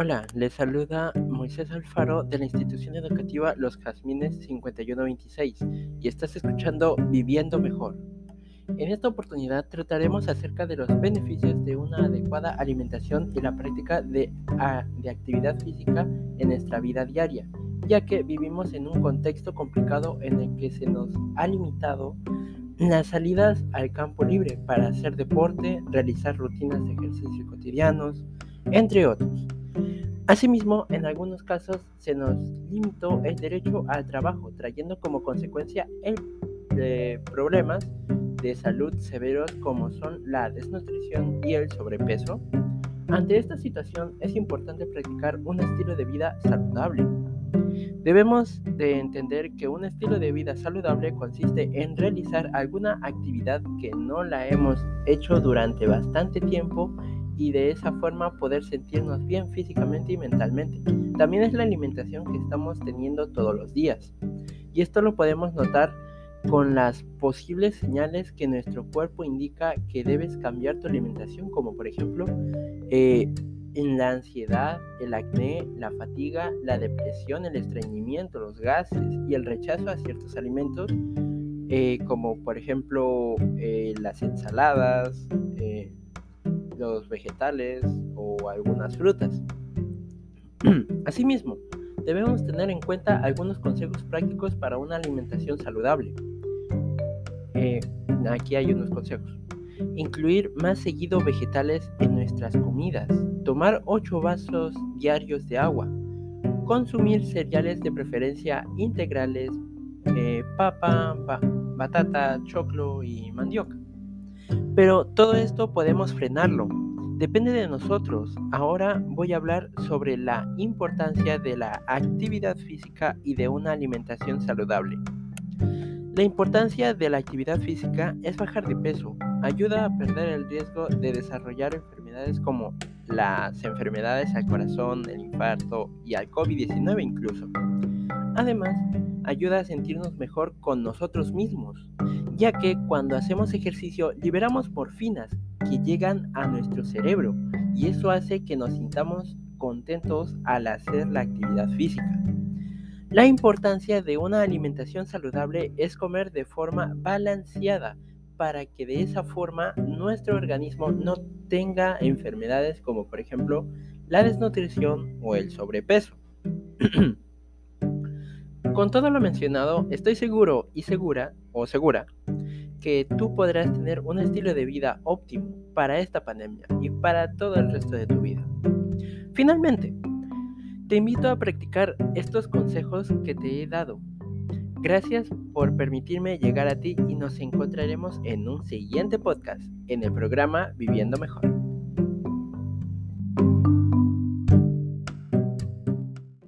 Hola, les saluda Moisés Alfaro de la institución educativa Los Jazmines 5126 y estás escuchando Viviendo Mejor. En esta oportunidad trataremos acerca de los beneficios de una adecuada alimentación y la práctica de, de actividad física en nuestra vida diaria, ya que vivimos en un contexto complicado en el que se nos ha limitado las salidas al campo libre para hacer deporte, realizar rutinas de ejercicio cotidianos, entre otros. Asimismo, en algunos casos se nos limitó el derecho al trabajo, trayendo como consecuencia el, eh, problemas de salud severos como son la desnutrición y el sobrepeso. Ante esta situación es importante practicar un estilo de vida saludable. Debemos de entender que un estilo de vida saludable consiste en realizar alguna actividad que no la hemos hecho durante bastante tiempo y de esa forma poder sentirnos bien físicamente y mentalmente. También es la alimentación que estamos teniendo todos los días. Y esto lo podemos notar con las posibles señales que nuestro cuerpo indica que debes cambiar tu alimentación, como por ejemplo eh, en la ansiedad, el acné, la fatiga, la depresión, el estreñimiento, los gases y el rechazo a ciertos alimentos, eh, como por ejemplo eh, las ensaladas, los vegetales o algunas frutas. Asimismo, debemos tener en cuenta algunos consejos prácticos para una alimentación saludable. Eh, aquí hay unos consejos. Incluir más seguido vegetales en nuestras comidas. Tomar 8 vasos diarios de agua. Consumir cereales de preferencia integrales, eh, papa, batata, choclo y mandioca. Pero todo esto podemos frenarlo. Depende de nosotros. Ahora voy a hablar sobre la importancia de la actividad física y de una alimentación saludable. La importancia de la actividad física es bajar de peso. Ayuda a perder el riesgo de desarrollar enfermedades como las enfermedades al corazón, el infarto y al COVID-19 incluso. Además, ayuda a sentirnos mejor con nosotros mismos ya que cuando hacemos ejercicio liberamos morfinas que llegan a nuestro cerebro y eso hace que nos sintamos contentos al hacer la actividad física. La importancia de una alimentación saludable es comer de forma balanceada para que de esa forma nuestro organismo no tenga enfermedades como por ejemplo la desnutrición o el sobrepeso. Con todo lo mencionado, estoy seguro y segura o segura que tú podrás tener un estilo de vida óptimo para esta pandemia y para todo el resto de tu vida. Finalmente, te invito a practicar estos consejos que te he dado. Gracias por permitirme llegar a ti y nos encontraremos en un siguiente podcast en el programa Viviendo Mejor.